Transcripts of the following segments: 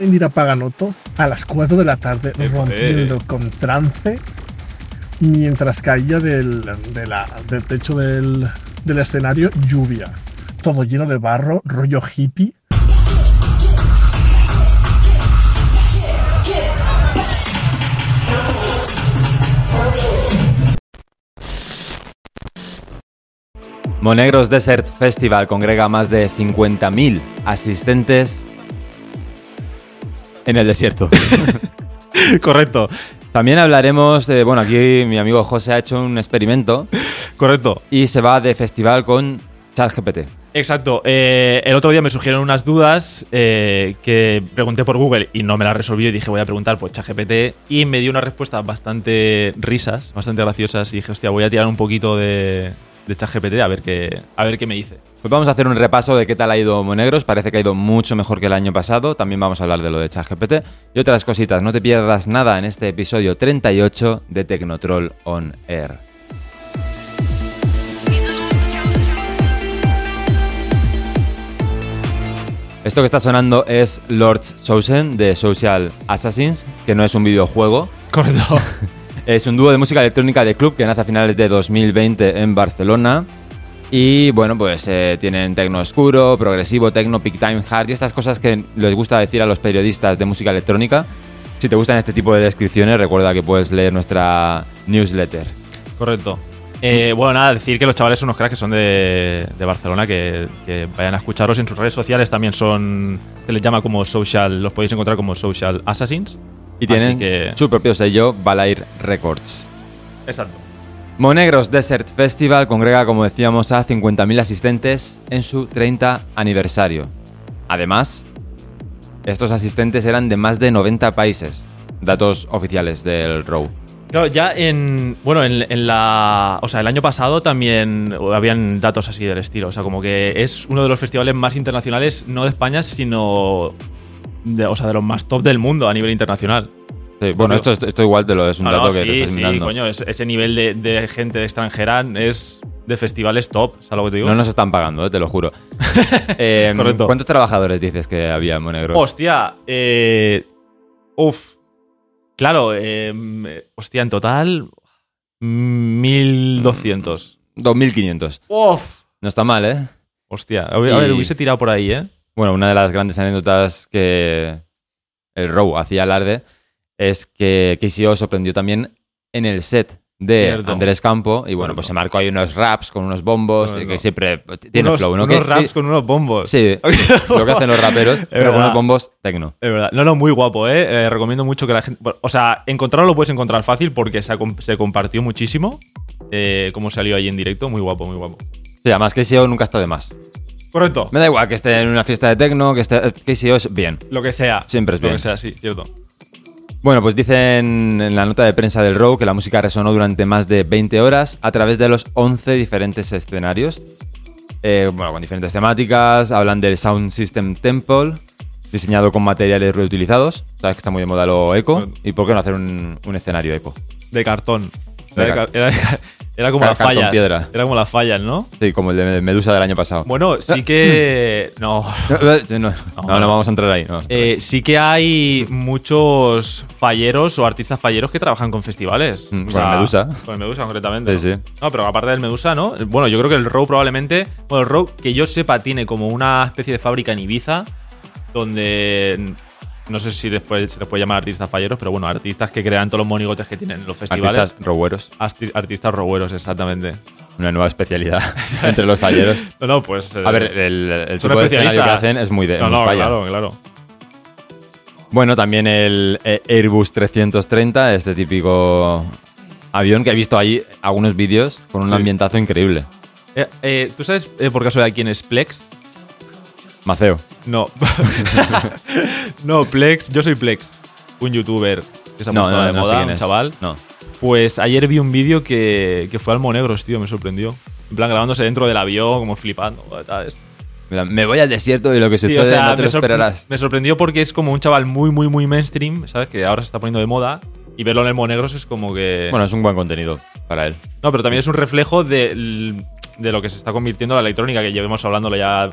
Indira Paganoto a las 4 de la tarde Eh, rompiendo con trance mientras caía del, de la- del techo del, del escenario lluvia. Todo lleno de barro, rollo hippie. Monegros Desert Festival congrega más de 50.000 asistentes en el desierto. Correcto, También hablaremos, de, bueno, aquí mi amigo José ha hecho un experimento correcto. y se va de festival con ChatGPT. Exacto. Eh, el otro día me surgieron unas dudas eh, que pregunté por Google y no me las resolvió y dije voy a preguntar por ChatGPT y me dio unas respuestas bastante risas, bastante graciosas y dije hostia voy a tirar un poquito de, de ChatGPT a ver qué a ver qué me dice. Pues vamos a hacer un repaso de qué tal ha ido Monegros. Parece que ha ido mucho mejor que el año pasado. También vamos a hablar de lo de ChatGPT y otras cositas. No te pierdas nada en este episodio 38 de Tecnotroll On Air. Esto que está sonando es Lord's Chosen de Social Assassins, que no es un videojuego. Correcto. Es un dúo de música electrónica de club que nace a finales de 2020 en Barcelona. Y bueno, pues eh, tienen tecno oscuro, progresivo, tecno, peak time, hard y estas cosas que les gusta decir a los periodistas de música electrónica. Si te gustan este tipo de descripciones, recuerda que puedes leer nuestra newsletter. Correcto. Eh, bueno, nada, decir que los chavales son unos cracks que son de, Barcelona, que, que vayan a escucharos en sus redes sociales. También son, se les llama como social, los podéis encontrar como social assassins. Y tienen que- su propio sello, Balair Records. Exacto. Monegros Desert Festival congrega, como decíamos, a 50.000 asistentes en su 30 aniversario. Además, estos asistentes eran de más de 90 países. Datos oficiales del ROW. Claro, ya en. Bueno, en, en la. O sea, el año pasado también habían datos así del estilo. O sea, como que es uno de los festivales más internacionales, no de España, sino. De, o sea, de los más top del mundo a nivel internacional. Sí, bueno, esto, esto igual te lo es un No, dato no, que te sí, estás sí, mirando. coño, es- ese nivel de, de gente extranjera es de festivales top, ¿sabes lo que te digo? No nos están pagando, eh, te lo juro. Eh, Correcto. ¿Cuántos trabajadores dices que había en Monegros? Hostia, eh. Uf. Claro, eh, hostia, en total. 1200. 2.500. Uf. No está mal, ¿eh? Hostia, a ver, a ver, Y- hubiese tirado por ahí, ¿eh? Bueno, una de las grandes anécdotas que el Row hacía alarde es que KCO sorprendió también en el set de Cierto. Andrés Campo y bueno, pues se marcó ahí unos raps con unos bombos Bueno, que siempre tiene unos, flow, ¿no? unos Que- raps que- con unos bombos. Sí, lo que hacen los raperos, pero con unos bombos tecno. Es verdad. No, no, muy guapo, ¿eh? Eh, Recomiendo mucho que la gente. O sea, encontrarlo lo puedes encontrar fácil porque se, compartió muchísimo. Eh, cómo salió ahí en directo. Muy guapo, muy guapo. Sí, además KCO nunca está de más. Correcto. Me da igual que esté en una fiesta de tecno, que esté KCO es bien. Lo que sea. Siempre es Lo bien. que sea, sí, cierto. Bueno, pues dicen en la nota de prensa del Row que la música resonó durante más de 20 horas a través de los 11 diferentes escenarios. Eh, bueno, con diferentes temáticas. Hablan del Sound System Temple, diseñado con materiales reutilizados. Sabes que está muy de moda lo eco. ¿Y por qué no hacer un, un escenario eco? De cartón. De Era, de car- car- era- era como Car- las fallas. piedra. Era como las fallas, ¿no? Sí, como el de Medusa del año pasado. Bueno, sí que. No. no, no, no, no vamos a entrar ahí. no. Eh, sí que hay muchos falleros o artistas falleros que trabajan con festivales. Mm, O con el Medusa. Con el Medusa, concretamente. Sí, ¿no? sí. No, pero aparte del Medusa, ¿no? Bueno, yo creo que el Row probablemente. Bueno, el Row, que yo sepa, tiene como una especie de fábrica en Ibiza donde. No sé si después se les puede llamar artistas falleros, pero bueno, artistas que crean todos los monigotes que tienen en los festivales. Artistas rogueros, Arti- artistas rogueros, exactamente. una nueva especialidad entre los falleros. No, no, pues. eh, A ver, el, el son tipo de escenario que hacen es muy de No, no, falla. claro, claro. Bueno, también el eh, Airbus 330, este típico avión que he visto ahí algunos vídeos con un Sí. ambientazo increíble. Eh, eh, ¿Tú sabes eh, por caso de quién es Plex? Maceo. No. no, Plex. Yo soy Plex. Un youtuber que se ha No, puesto no, de no moda, un chaval. No. Pues ayer vi un vídeo que, que fue al Monegros, tío, me sorprendió. En plan, grabándose dentro del avión, como flipando. Mira, Me voy al desierto y lo que Sí, sucede o sea, no te me, lo esperarás. me sorprendió porque es como un chaval muy, muy, muy mainstream, ¿sabes? Que ahora se está poniendo de moda. Y verlo en el Monegros es como que. Bueno, es un buen contenido para él. No, pero también es un reflejo de, de lo que se está convirtiendo la electrónica, que llevemos hablándolo ya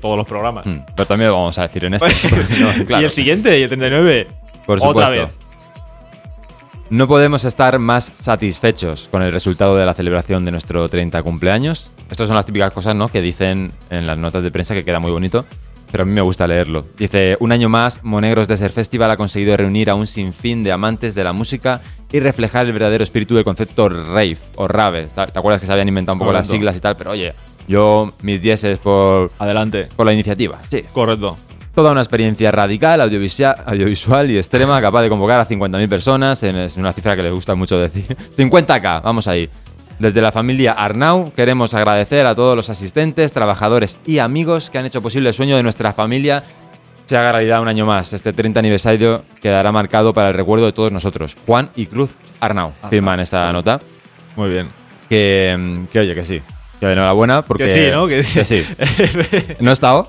todos los programas. Mm, Pero también lo vamos a decir en este. No, claro, Y el siguiente, y el 39. por otra supuesto. vez. No podemos estar más satisfechos con el resultado de la celebración de nuestro 30 cumpleaños. Estas son las típicas cosas ¿no? que dicen en las notas de prensa que queda muy bonito, pero a mí me gusta leerlo. Dice, un año más, Monegros Desert Festival ha conseguido reunir a un sinfín de amantes de la música y reflejar el verdadero espíritu del concepto rave o rave. ¿Te acuerdas que se habían inventado un poco las siglas y tal? Pero oye, yo mis dieces por, Adelante. por la iniciativa. Sí. Correcto. Toda una experiencia radical, audiovisual, audiovisual y extrema, capaz de convocar a 50.000 personas. en- Es una cifra que les gusta mucho decir. 50k, vamos ahí. Desde la familia Arnau queremos agradecer a todos los asistentes, trabajadores y amigos que han hecho posible el sueño de nuestra familia se haga realidad un año más. Este 30 aniversario quedará marcado para el recuerdo de todos nosotros. Juan y Cruz Arnau firman esta nota. Muy bien. Que, que oye, que sí. Que enhorabuena porque... Que sí, ¿no? Que sí. sí. No he estado,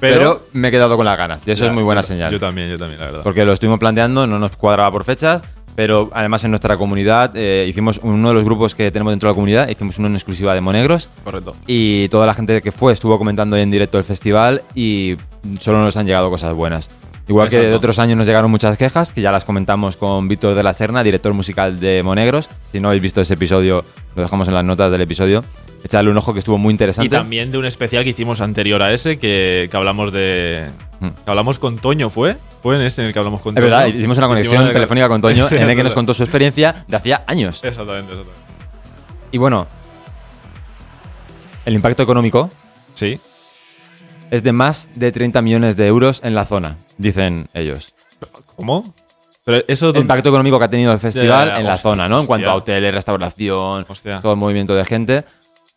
Pero, pero, me he quedado con las ganas. Y eso Ya, es muy buena yo- señal. Yo también, yo también, la verdad. porque lo estuvimos planteando, no nos cuadraba por fechas, pero además en nuestra comunidad eh, hicimos uno de los grupos que tenemos dentro de la comunidad, hicimos uno en exclusiva de Monegros Correcto. y toda la gente que fue estuvo comentando en directo el festival y solo nos han llegado cosas buenas. Igual que de otros años nos llegaron muchas quejas, que ya las comentamos con Víctor de la Serna, director musical de Monegros. Si no habéis visto ese episodio, lo dejamos en las notas del episodio. Echadle un ojo que estuvo muy interesante. Y también de un especial que hicimos anterior a ese, que, que hablamos de. Mm. Que hablamos con Toño, ¿fue? ¿Fue en ese en el que hablamos con Es Toño? verdad, hicimos una conexión Hicimos- telefónica con Toño en el que es nos contó su experiencia de hacía años. Exactamente, exactamente. Y bueno, el impacto económico Sí. Es de más de 30 millones de euros en la zona, dicen ellos. ¿Cómo? Pero eso. El impacto económico que ha tenido el festival Ya, ya, en la hostia, zona, ¿no? En cuanto a hoteles, restauración, Hostia. todo el movimiento de gente,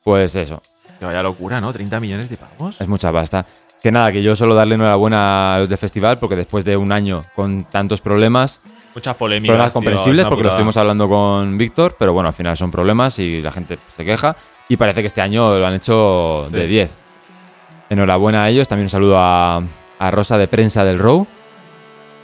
pues eso, Que vaya locura, ¿no? 30 millones de pavos. es mucha pasta. Que nada, que yo solo darle enhorabuena a los del festival porque después de un año con tantos problemas, Muchas polémicas. problemas comprensibles porque lo estuvimos hablando con Víctor, pero bueno, al final son problemas y la gente se queja y parece que este año lo han hecho de Sí. 10. Enhorabuena a ellos, también un saludo a, a Rosa de Prensa del Row.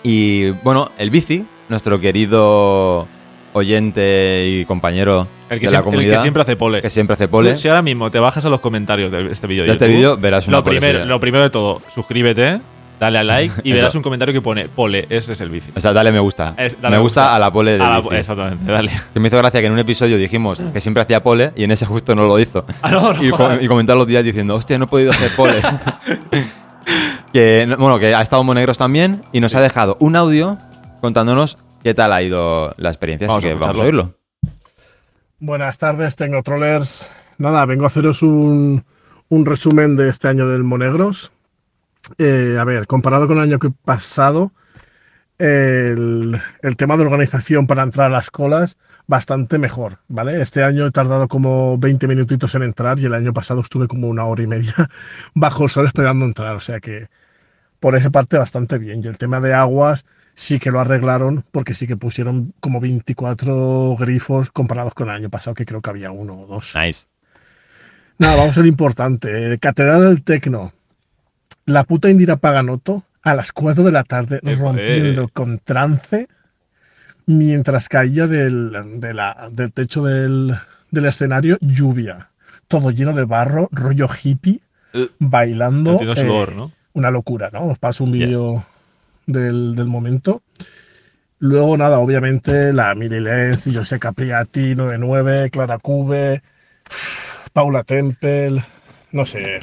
Y bueno, el bici, nuestro querido oyente y compañero El que, de la siempre, el comunidad, que siempre hace pole. que siempre hace pole. Si ahora mismo te bajas a los comentarios de este vídeo De este YouTube, vídeo verás una lo primero, lo primero de todo, suscríbete, dale a like y verás un comentario que pone pole, ese es el bici. O sea, dale me gusta. Es- dale me gusta, a la pole de A la- bici. Exactamente, dale. Que me hizo gracia que en un episodio dijimos que siempre hacía pole y en ese justo no lo hizo. Ah, no, no y, co- jodas. y comentar los días diciendo, hostia, no he podido hacer pole. que, no- bueno, que ha estado Monegros también y nos ha dejado un audio contándonos qué tal ha ido la experiencia. Vamos Así a que vamos a escucharlo. oírlo. Buenas tardes, Tecnotrollers. Nada, vengo a haceros un, un resumen de este año del Monegros. Eh, a ver, comparado con el año que pasado, el, el tema de organización para entrar a las colas, bastante mejor, ¿vale? Este año he tardado como 20 minutitos en entrar y el año pasado estuve como una hora y media bajo el sol esperando entrar, o sea que por esa parte bastante bien. Y el tema de aguas sí que lo arreglaron porque sí que pusieron como 24 grifos comparados con el año pasado, que creo que había uno o dos. Nice. Nada, vamos a lo importante. Catedral del Tecno. La puta Indira Paganoto a las 4 de la tarde Eh, rompiendo eh. con trance mientras caía del, de la- del techo del, del escenario lluvia. Todo lleno de barro, rollo hippie, Eh, bailando. Eh, sudor, ¿no? una locura, ¿no? Os paso un Yes. vídeo del, del momento. Luego, nada, obviamente, la Mili Lenz, José Capriati, 99, Clara Cube, Paula Temple, no sé,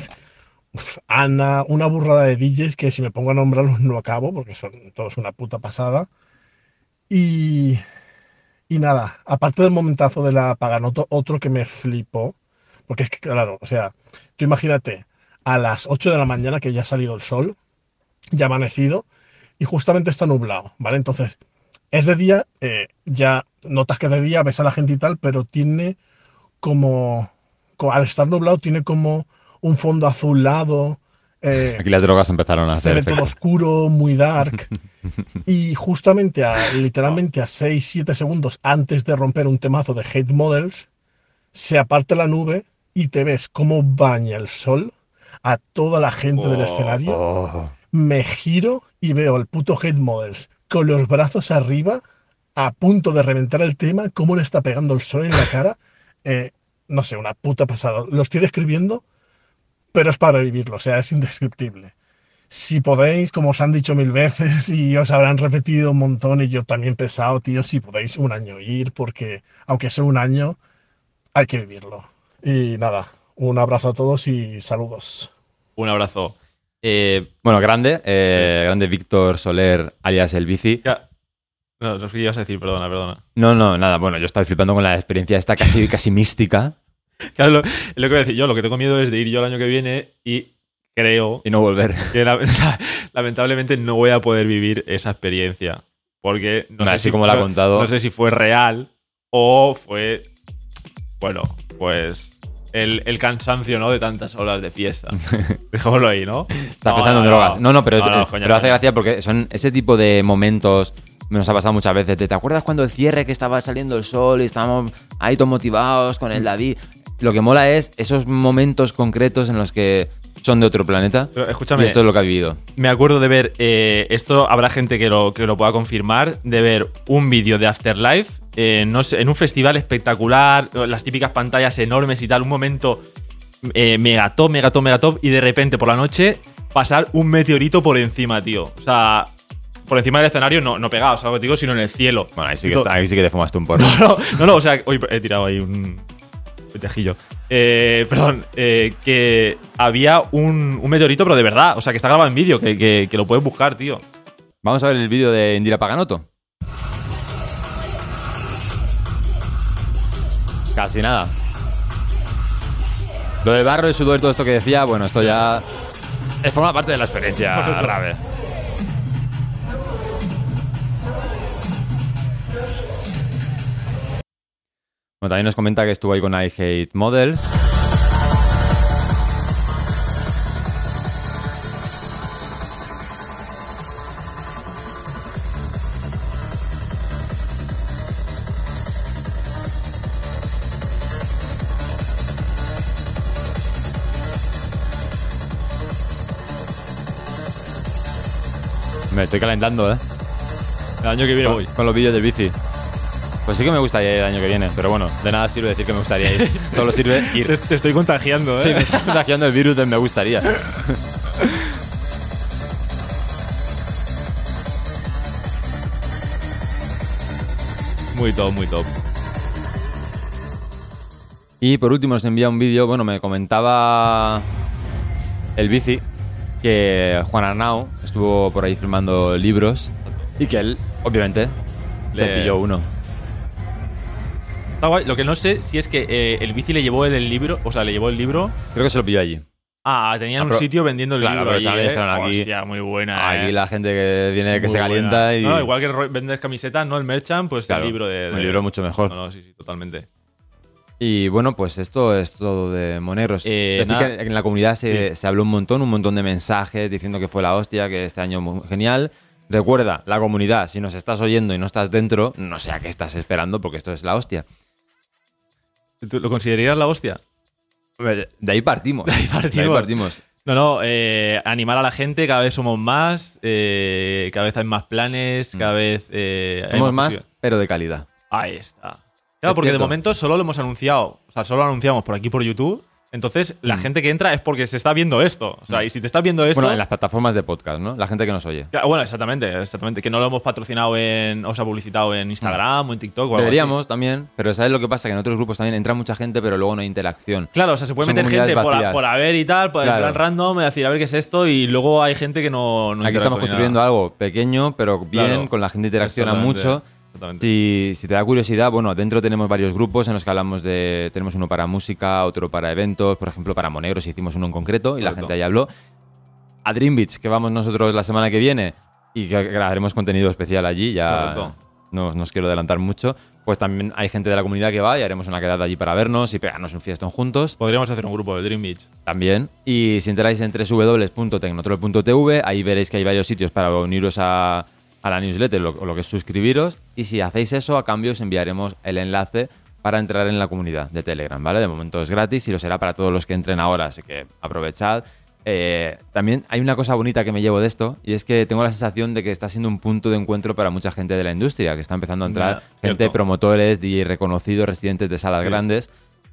Ana, una burrada de DJs que si me pongo a nombrarlos no acabo porque son todos una puta pasada. Y, y nada, aparte del momentazo de la Paganoto, otro que me flipó, porque es que, claro, o sea, tú imagínate, a las 8 de la mañana que ya ha salido el sol, ya ha amanecido y justamente está nublado, ¿vale? Entonces, es de día, eh, ya notas que de día ves a la gente y tal, pero tiene como, co- al estar nublado, tiene como un fondo azulado, eh, Aquí las drogas empezaron a se hacer ve todo efecto. oscuro, muy dark. Y justamente, a, literalmente a 6-7 segundos antes de romper un temazo de Hate Models, se aparte la nube y te ves cómo baña el sol a toda la gente del Oh, escenario. Oh. Me giro y veo al puto Hate Models con los brazos arriba, a punto de reventar el tema, cómo le está pegando el sol en la cara. Eh, no sé, una puta pasada. Lo estoy describiendo pero es para vivirlo, o sea, es indescriptible. Si podéis, como os han dicho mil veces y os habrán repetido un montón y yo también he pensado, tío, si podéis un año ir, porque aunque sea un año, hay que vivirlo. Y nada, un abrazo a todos y saludos. Un abrazo. Eh, Bueno, grande, eh, grande Víctor Soler, alias el bici. ya. No, no sé qué ibas a decir, perdona, perdona. No, no, nada, bueno, yo estoy flipando con la experiencia esta casi, casi mística Claro, lo, que voy a decir yo, lo que tengo miedo es de ir yo el año que viene y creo y no volver. que la- lamentablemente no voy a poder vivir esa experiencia. Porque no sé así si como la ha fue- contado. No sé si fue real o fue. Bueno, pues. El, el cansancio, ¿no? De tantas horas de fiesta. Dejémoslo ahí, ¿no? Estás No, pensando en drogas. No, no, pero, pero hace gracia porque son ese tipo de momentos. Nos ha pasado muchas veces. ¿Te acuerdas cuando el cierre que estaba saliendo el sol y estábamos ahí todos motivados con el David? Lo que mola es esos momentos concretos en los que son de otro planeta. Pero escúchame. Y esto es lo que ha vivido. Me acuerdo de ver, eh, esto habrá gente que lo, que lo pueda confirmar, de ver un vídeo de Afterlife eh, no sé, en un festival espectacular, las típicas pantallas enormes y tal, un momento eh, megatop, megatop, megatop, y de repente por la noche pasar un meteorito por encima, tío. O sea, por encima del escenario, no, no pegado, o sea, algo digo, sino en el cielo. Bueno, ahí sí que, está- ahí sí que te fumaste un porro. no, no, no, o sea, hoy he tirado ahí un tejillo. Eh, perdón, eh, que había un, un meteorito, pero de verdad, o sea, que está grabado en vídeo, que, que- que lo puedes buscar, tío. Vamos a ver el vídeo de Indira Paganoto. Casi nada. Lo del barro, el sudor y todo esto que decía, bueno, esto ya es forma parte de la experiencia grave. Bueno, también nos comenta que estuvo ahí con I Hate Models. Me estoy calentando, ¿eh? El año que viene Con, voy. con los vídeos del bici. Pues sí que me gustaría ir el año que viene, pero bueno, de nada sirve decir que me gustaría ir. Solo sirve ir. te estoy contagiando, ¿eh? Sí, me está contagiando el virus del me gustaría. Muy top, muy top. Y por último nos envía un vídeo, bueno, me comentaba el bici que Juan Arnau estuvo por ahí filmando libros y que él, obviamente, se pilló uno. Está guay. Lo que no sé si es que eh, el bici le llevó el, el libro, o sea, le llevó el libro. Creo que se lo pilló allí. Ah, tenían un Apro- sitio vendiendo el Claro, libro. allí, ¿eh? dijeron aquí- Hostia, muy buena. Aquí eh. la gente que viene, que Muy se calienta buena. y... No, igual que ro- vendes camisetas, ¿no? El merchant, pues Claro, el libro de, un de- libro mucho mejor. No, no, sí, sí, totalmente. Y bueno, pues esto es todo de Moneros. Eh, Decir nada. que en la comunidad se, habló un montón, un montón de mensajes diciendo que fue la hostia, que este año muy genial. Recuerda, la comunidad, si nos estás oyendo y no estás dentro, no sé a qué estás esperando porque esto es la hostia. ¿Tú lo considerarías la hostia? De ahí partimos. De ahí partimos. partimos. No, no, eh, animar a la gente, cada vez somos más, eh, cada vez hay más planes, cada vez eh, hay Mm. Somos más, pero de calidad. Ahí está. Claro, Es porque de momento solo lo hemos anunciado, o sea, solo lo anunciamos por aquí por YouTube. Entonces, la Mm. gente que entra es porque se está viendo esto. O sea, y si te estás viendo esto. Bueno, en las plataformas de podcast, ¿no? La gente que nos oye. Claro, Bueno, exactamente, exactamente. Que no lo hemos patrocinado en. O sea, publicitado en Instagram o en TikTok o algo así. Deberíamos también, pero ¿sabes lo que pasa? Que en otros grupos también entra mucha gente, pero luego no hay interacción. Claro, o sea, se puede Son meter gente por, a- por haber y tal, por Claro. en plan random, y decir, a ver qué es esto, y luego hay gente que no. no Aquí estamos construyendo nada. algo pequeño, pero bien, Claro. con la gente interacciona mucho. Exactamente. Si, si te da curiosidad, bueno, dentro tenemos varios grupos en los que hablamos de. Tenemos uno para música, otro para eventos, por ejemplo, para Monegros hicimos uno en concreto y la Correcto. gente ahí habló. A Dream Beach, que vamos nosotros la semana que viene y que grabaremos contenido especial allí, ya Correcto. no, no os quiero adelantar mucho. Pues también hay gente de la comunidad que va y haremos una quedada allí para vernos y pegarnos un fiestón juntos. Podríamos hacer un grupo de Dream Beach. También. Y si entráis en www.tecnotrol.tv, ahí veréis que hay varios sitios para uniros a, a la newsletter lo- o lo que es suscribiros. Y si hacéis eso, a cambio os enviaremos el enlace para entrar en la comunidad de Telegram, ¿vale? De momento es gratis y lo será para todos los que entren ahora, así que aprovechad. Eh, también hay una cosa bonita que me llevo de esto y es que tengo la sensación de que está siendo un punto de encuentro para mucha gente de la industria, que está empezando a entrar Ya, gente, cierto. promotores, DJ reconocidos, residentes de salas Sí. grandes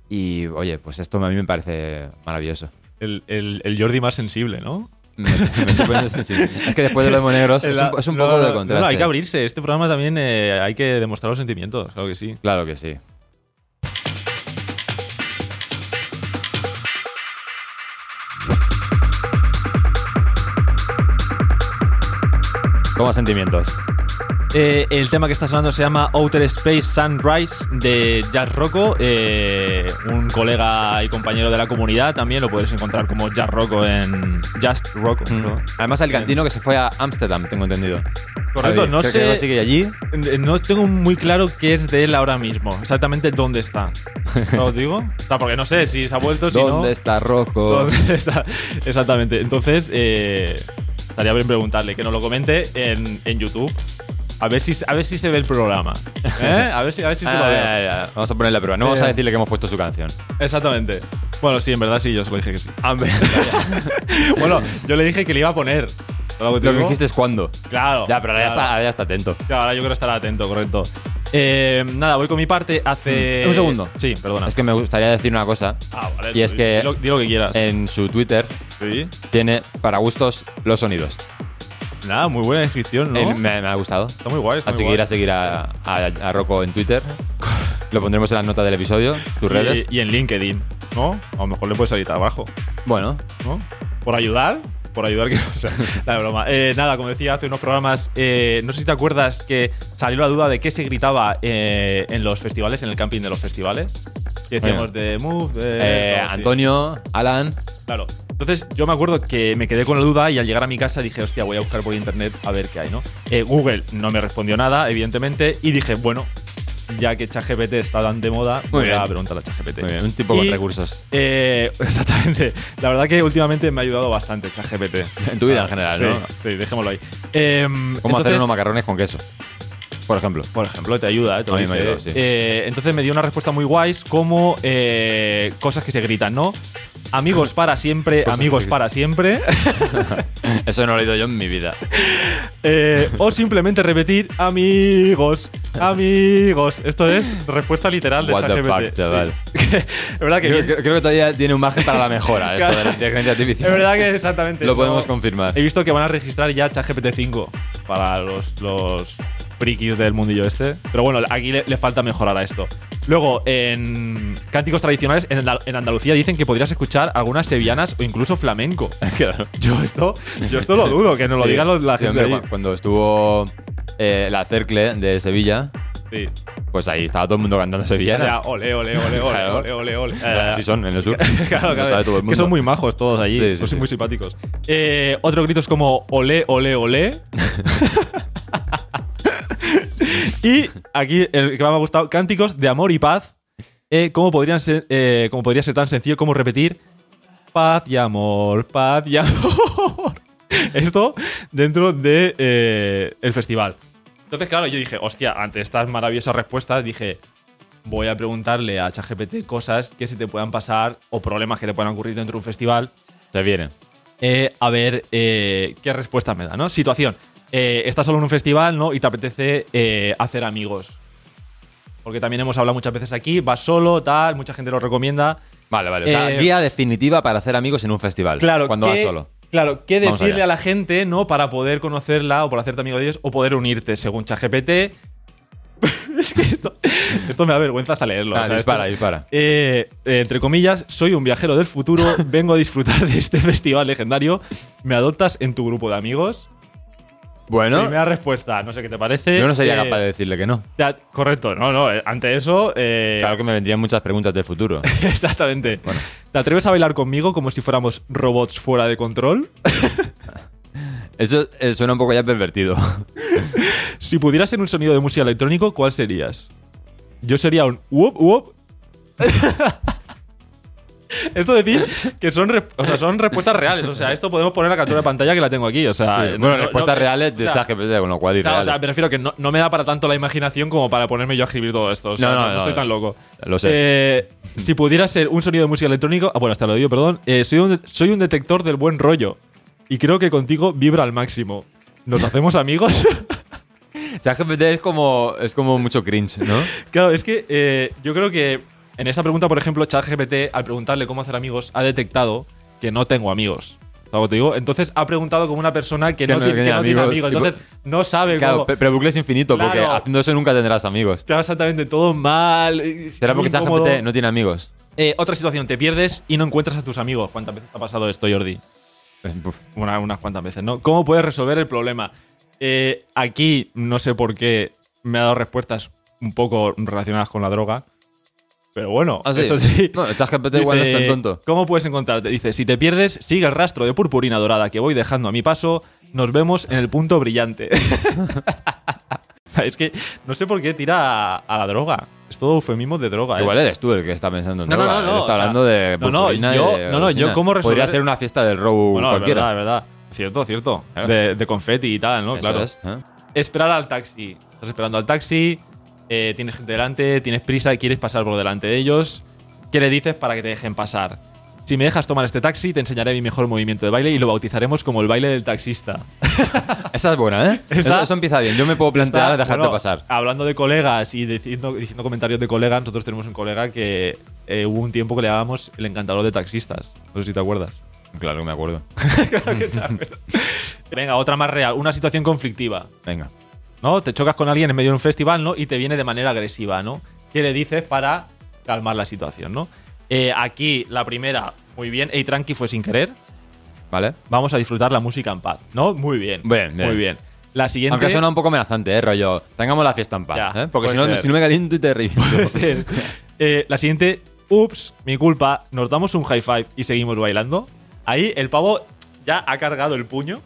y oye, pues esto a mí me parece maravilloso. el, el- el Jordi más sensible, ¿no? Me, me. Es que después de los monegros es un, es un No, poco de contraste. no, hay que abrirse. Este programa también eh, hay que demostrar los sentimientos, claro que sí. Claro que sí. ¿Cómo sentimientos? Eh, el tema que está sonando se llama Outer Space Sunrise de Jazz Rocco, eh, un colega y compañero de la comunidad. También lo puedes encontrar como Jazz Rocco en Just Rocco. ¿no? Además, Alicantino que se fue a Ámsterdam, tengo entendido. Correcto, Javi, no creo sé- que sigue allí. Eh, No tengo muy claro qué es de él ahora mismo, exactamente dónde está. ¿No os digo? O sea, porque no sé si se ha vuelto, si ¿Dónde no. está Rocco? ¿Dónde está? Exactamente. Entonces, eh, estaría bien preguntarle que nos lo comente en, en YouTube. A ver, si, a ver si se ve el programa. ¿Eh? A ver si, a ver si te Ah, lo veo. ya, ya, ya. Vamos a ponerle a prueba. No vamos Eh. a decirle que hemos puesto su canción. Exactamente. Bueno, sí, en verdad sí, yo se lo dije que sí. Ah, bueno, yo le dije que le iba a poner. ¿Lo que que dijiste es cuándo. Claro. Ya, pero ahora ya, está, ahora ya está atento. Claro, ahora yo creo estar atento, correcto. Eh, nada, voy con mi parte. Hace. Mm. Un segundo. Sí, perdona. Es que me gustaría decir una cosa. Ah, vale. y es di- que- Di lo, que quieras. En su Twitter Sí. tiene para gustos los sonidos. Nada, muy buena descripción, ¿no? Eh, me, me ha gustado. Está muy guay. Está A muy seguir, guay. a seguir a, a, a Rocco en Twitter. Lo pondremos en las notas del episodio, tus redes. Y en LinkedIn, ¿no? A lo mejor le puede salir trabajo, Bueno, ¿no? Por ayudar. Por ayudar que. O sea, la broma. Eh, nada, como decía hace unos programas, eh, no sé si te acuerdas que salió la duda de qué se gritaba eh, en los festivales, en el camping de los festivales. Decíamos de Move. eh, sí. Antonio, Alan. Claro. Entonces yo me acuerdo que me quedé con la duda y al llegar a mi casa dije, hostia, voy a buscar por internet a ver qué hay, ¿no? Eh, Google no me respondió nada, evidentemente, y dije, bueno, ya que ChatGPT está tan de moda, voy a preguntar a ChatGPT. Muy bien, un tipo con Y, recursos. eh, exactamente. La verdad que últimamente me ha ayudado bastante ChatGPT. En tu vida en general, sí, ¿no? Sí, dejémoslo ahí. Eh, ¿Cómo hacer entonces- unos macarrones con queso? Por ejemplo. por ejemplo, te ayuda, ¿eh? Te A mí me ayudó, sí. Eh, entonces me dio una respuesta muy guays como eh, cosas que se gritan, ¿no? Amigos para siempre, amigos para siempre. Eso no lo he oído yo en mi vida. Eh, o simplemente repetir amigos, amigos. Esto es respuesta literal de What the ChatGPT. fuck, chaval. Sí. es verdad que Creo, bien. creo- que todavía tiene un margen para la mejora esto de la inteligencia artificial. Es verdad que exactamente. Lo no- podemos confirmar. He visto que van a registrar ya ChatGPT 5 para los, los frikis del mundillo este. Pero bueno, aquí le, le falta mejorar a esto. Luego, en cánticos tradicionales, en, Andal- en Andalucía dicen que podrías escuchar algunas sevillanas o incluso flamenco. Yo esto, yo esto lo dudo, que nos lo Sí. digan los- la Sí, gente hombre, Cuando estuvo eh, la Cercle de Sevilla. Sí. pues ahí estaba todo el mundo cantando Sevilla. Ya, ole, ole, ole, ole, Claro. ole, ole, ole. Así son en el sur. claro, claro. sabe todo el mundo. Que son muy majos todos allí. Sí. muy simpáticos. Eh, otro grito es como ole, ole, ole. Y aquí el que más me ha gustado, cánticos de amor y paz. Eh, ¿cómo, podrían ser, eh, cómo podría ser tan sencillo como repetir paz y amor, paz y amor? Esto dentro de eh, el festival. Entonces, claro, yo dije, hostia, ante estas maravillosas respuestas, dije, voy a preguntarle a ChatGPT cosas que se te puedan pasar o problemas que te puedan ocurrir dentro de un festival. Se viene. eh, a ver eh, qué respuesta me da, ¿no? Situación. Eh, estás solo en un festival, ¿no? Y te apetece eh, hacer amigos. Porque también hemos hablado muchas veces aquí, vas solo, tal, mucha gente lo recomienda. Vale, vale. O sea, Eh, guía definitiva para hacer amigos en un festival. Claro, Cuando vas ¿qué- solo. Claro, ¿qué Vamos decirle allá. a la gente, ¿no? Para poder conocerla o para hacerte amigo de ellos o poder unirte según ChatGPT. es que esto, esto me da vergüenza hasta leerlo. Ah, o sea, dispara, esto- dispara. Eh, eh, entre comillas, soy un viajero del futuro, vengo a disfrutar de este festival legendario. ¿Me adoptas en tu grupo de amigos? Bueno, Primera respuesta, no sé qué te parece. yo no sería Eh, capaz de decirle que no. ya, correcto, no, no. eh, ante eso. eh, Claro que me vendrían muchas preguntas del futuro. Exactamente. ¿Te atreves a bailar conmigo como si fuéramos robots fuera de control? Eso eh, suena un poco ya pervertido. Si pudieras ser un sonido de música electrónico, ¿cuál serías? Yo sería un whoop whoop. esto decir que son, o sea, son respuestas reales. O sea, esto podemos poner la captura de pantalla que la tengo aquí. O sea, Sí, no- bueno, no- respuestas no- reales de o sea, ChatGPT, con lo cual claro, o sea, me refiero que no, no me da para tanto la imaginación como para ponerme yo a escribir todo esto. O sea, No, no, estoy tan loco. Lo sé. Eh, si pudiera ser un sonido de música electrónico. Ah, bueno, hasta lo digo, perdón. Eh, soy, un, soy un detector del buen rollo. Y creo que contigo vibra al máximo. ¿Nos hacemos amigos? ChatGPT es como, es como mucho cringe, ¿no? Claro, es que eh, yo creo que en esta pregunta, por ejemplo, ChatGPT, al preguntarle cómo hacer amigos, ha detectado que no tengo amigos. ¿Sabes te digo? Entonces ha preguntado como una persona que, Que no, no tiene, que amigos. Entonces no sabe Claro, cómo. pe- pero bucle es infinito, porque Claro. haciendo eso nunca tendrás amigos. Está exactamente todo mal. ¿Será porque. ChatGPT no tiene amigos? Eh, otra situación, te pierdes y no encuentras a tus amigos. ¿Cuántas veces te ha pasado esto, Jordi? Pues. Una- unas cuantas veces, ¿no? ¿Cómo puedes resolver el problema? Eh, aquí, no sé por qué, me ha dado respuestas un poco relacionadas con la droga. Pero bueno, Ah, sí. esto sí. No, el ChatGPT igual no es tan tonto. ¿Cómo puedes encontrarte? Dice, si te pierdes, sigue el rastro de purpurina dorada que voy dejando a mi paso. Nos vemos en el punto brillante. es que no sé por qué tira a, a la droga. Es todo eufemismo de droga. ¿eh? Igual eres tú el que está pensando en No, no, droga. no, no, Él o está sea, hablando de no, no, yo- de no, no, yo cómo resolver- Podría ser una fiesta del row Bueno, es cualquiera. verdad, es verdad. Cierto, cierto. Claro. De, de confeti y tal, ¿no? Eso claro. es, ¿eh? Esperar al taxi. Estás esperando al taxi, eh, tienes gente delante, tienes prisa, quieres pasar por delante de ellos. ¿Qué le dices para que te dejen pasar? Si me dejas tomar este taxi, te enseñaré mi mejor movimiento de baile y lo bautizaremos como el baile del taxista. Esa es buena, ¿eh? Eso, eso empieza bien. Yo me puedo plantear Está- dejarte bueno, pasar. Hablando de colegas y diciendo, diciendo comentarios de colegas, nosotros tenemos un colega que eh, hubo un tiempo que le llamábamos el encantador de taxistas. No sé si te acuerdas. Claro que me acuerdo. Venga, otra más real. Una situación conflictiva. Venga. ¿No? Te chocas con alguien en medio de un festival, ¿no? Y te viene de manera agresiva, ¿no? ¿Qué le dices para calmar la situación, ¿no? Eh, aquí, la primera, muy bien. Ey, tranqui, fue sin querer. ¿Vale? Vamos a disfrutar la música en paz, ¿no? Muy bien. Bien, bien. Muy bien. La siguiente. Aunque suena un poco amenazante, ¿eh? Rollo, tengamos la fiesta en paz. Ya, ¿eh? Porque si no, si no me caliento y te reviento. Eh, la siguiente, ups, mi culpa, nos damos un high five y seguimos bailando. Ahí el pavo ya ha cargado el puño,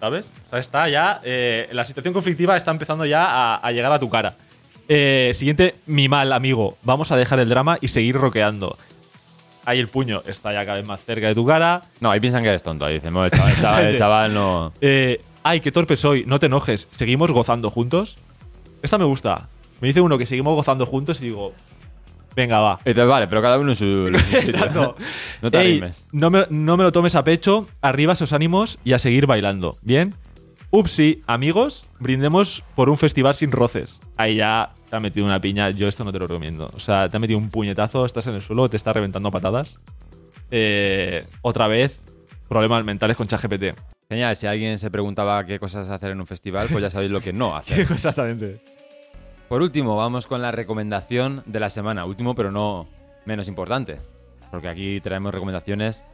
¿sabes? O sea, está ya. eh, la situación conflictiva está empezando ya a, a llegar a tu cara. Eh, siguiente, mi mal amigo. Vamos a dejar el drama y seguir roqueando. Ahí el puño está ya cada vez más cerca de tu cara. No, ahí piensan que eres tonto. Ahí dicen, "Bueno, el chaval, el chaval- el chaval no. Eh, ay, qué torpe soy, no te enojes. ¿Seguimos gozando juntos? Esta me gusta. Me dice uno que seguimos gozando juntos y digo, venga, va. Dices, vale, pero cada uno en su. en su sitio". Exacto. No te Ey, animes. no me, no me lo tomes a pecho, arriba esos ánimos y a seguir bailando. ¿Bien? Upsi, amigos, brindemos por un festival sin roces. Ahí ya te ha metido una piña, yo esto no te lo recomiendo. O sea, te ha metido un puñetazo, estás en el suelo, te está reventando a patadas. Eh, otra vez, problemas mentales con ChatGPT. Genial, si alguien se preguntaba qué cosas hacer en un festival, pues ya sabéis lo que no hacer. Exactamente. Por último, vamos con la recomendación de la semana. Último, pero no menos importante. Porque aquí traemos recomendaciones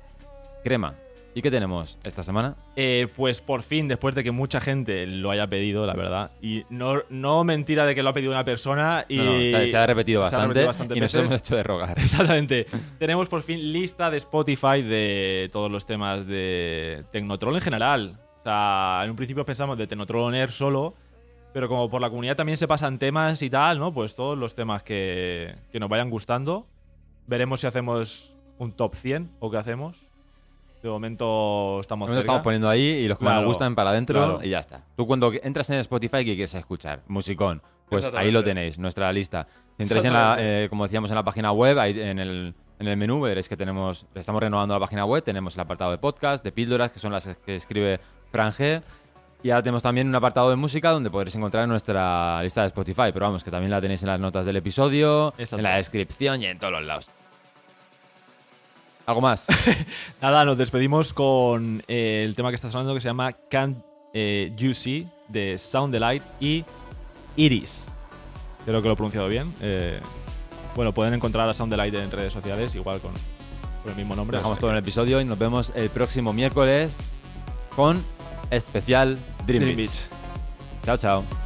crema. ¿Y qué tenemos esta semana? Eh, pues por fin, después de que mucha gente lo haya pedido, la verdad, y no, no mentira de que lo ha pedido una persona y No, no, se, se ha repetido se ha bastante, repetido y nos hemos hecho de rogar. Exactamente. Tenemos por fin lista de Spotify de todos los temas de Tecnotroll en general. O sea, en un principio pensamos de Tecnotroll on Air solo, pero como por la comunidad también se pasan temas y tal, ¿no? Pues todos los temas que, que nos vayan gustando. Veremos si hacemos un top 100 o qué hacemos. De momento estamos Nos estamos poniendo ahí y los que Claro, nos gustan para adentro claro. y ya está. Tú cuando entras en Spotify, ¿qué quieres escuchar? Musicón. Pues ahí lo tenéis, nuestra lista. Si entráis en la, eh, como decíamos en la página web, ahí en el, en el menú veréis que tenemos, estamos renovando la página web, tenemos el apartado de podcast, de píldoras, que son las que escribe Fran G. Y ahora tenemos también un apartado de música donde podréis encontrar nuestra lista de Spotify. Pero vamos, que también la tenéis en las notas del episodio, en la descripción y en todos los lados. ¿Algo más? Nada, nos despedimos con eh, el tema que está sonando que se llama Can't eh, You See de Sound Delight y Iris. Creo que lo he pronunciado bien. Eh, bueno, pueden encontrar a Sound Delight en redes sociales, igual con, con el mismo nombre. Dejamos todo en el episodio y nos vemos el próximo miércoles con especial Dream, Dream Beach. Beach. Chao, chao.